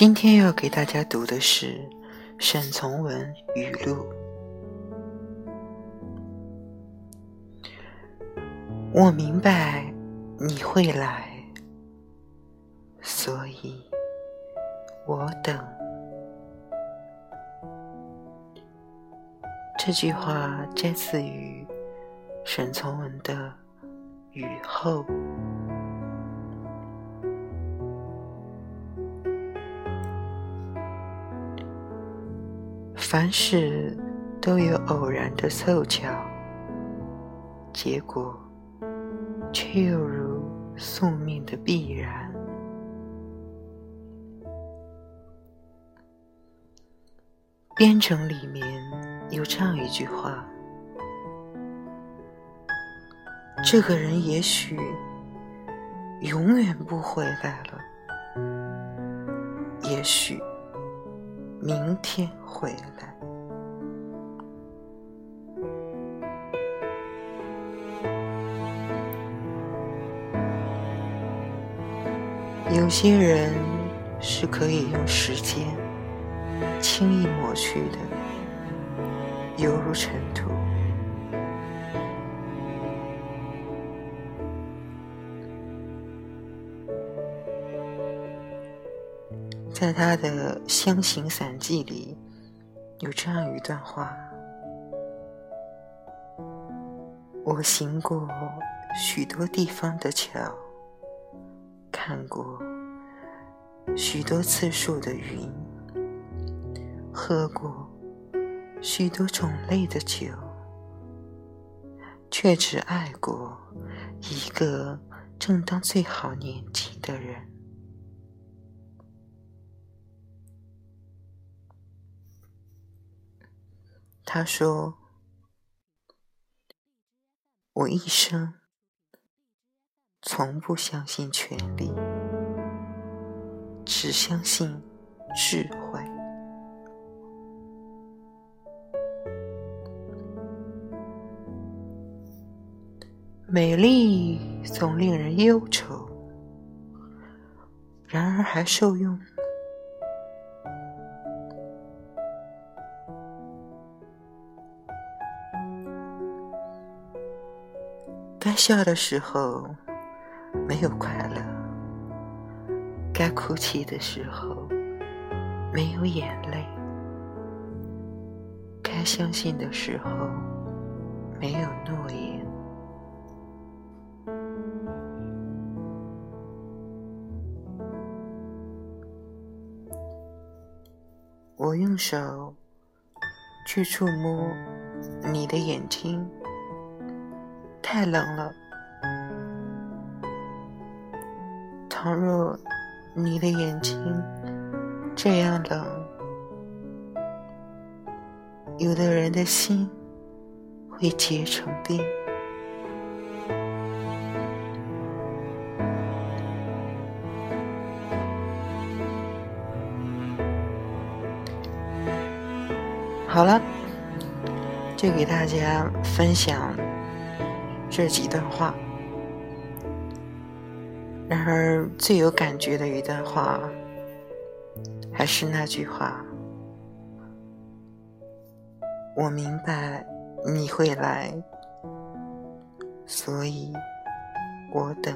今天要给大家读的是沈从文语录。我明白你会来，所以我等。这句话摘自于沈从文的《雨后》。凡事都有偶然的凑巧，结果却又如宿命的必然。编程里面有这样一句话：这个人也许永远不回来了，也许。明天回来。有些人是可以用时间轻易抹去的，犹如尘土。在他的《湘行散记》里，有这样一段话：“我行过许多地方的桥，看过许多次数的云，喝过许多种类的酒，却只爱过一个正当最好年纪的人。”他说：“我一生从不相信权力，只相信智慧。美丽总令人忧愁，然而还受用。”该笑的时候没有快乐，该哭泣的时候没有眼泪，该相信的时候没有诺言。我用手去触摸你的眼睛。太冷了。倘若你的眼睛这样冷，有的人的心会结成冰。好了，就给大家分享。这几段话，然而最有感觉的一段话，还是那句话：“我明白你会来，所以我等。”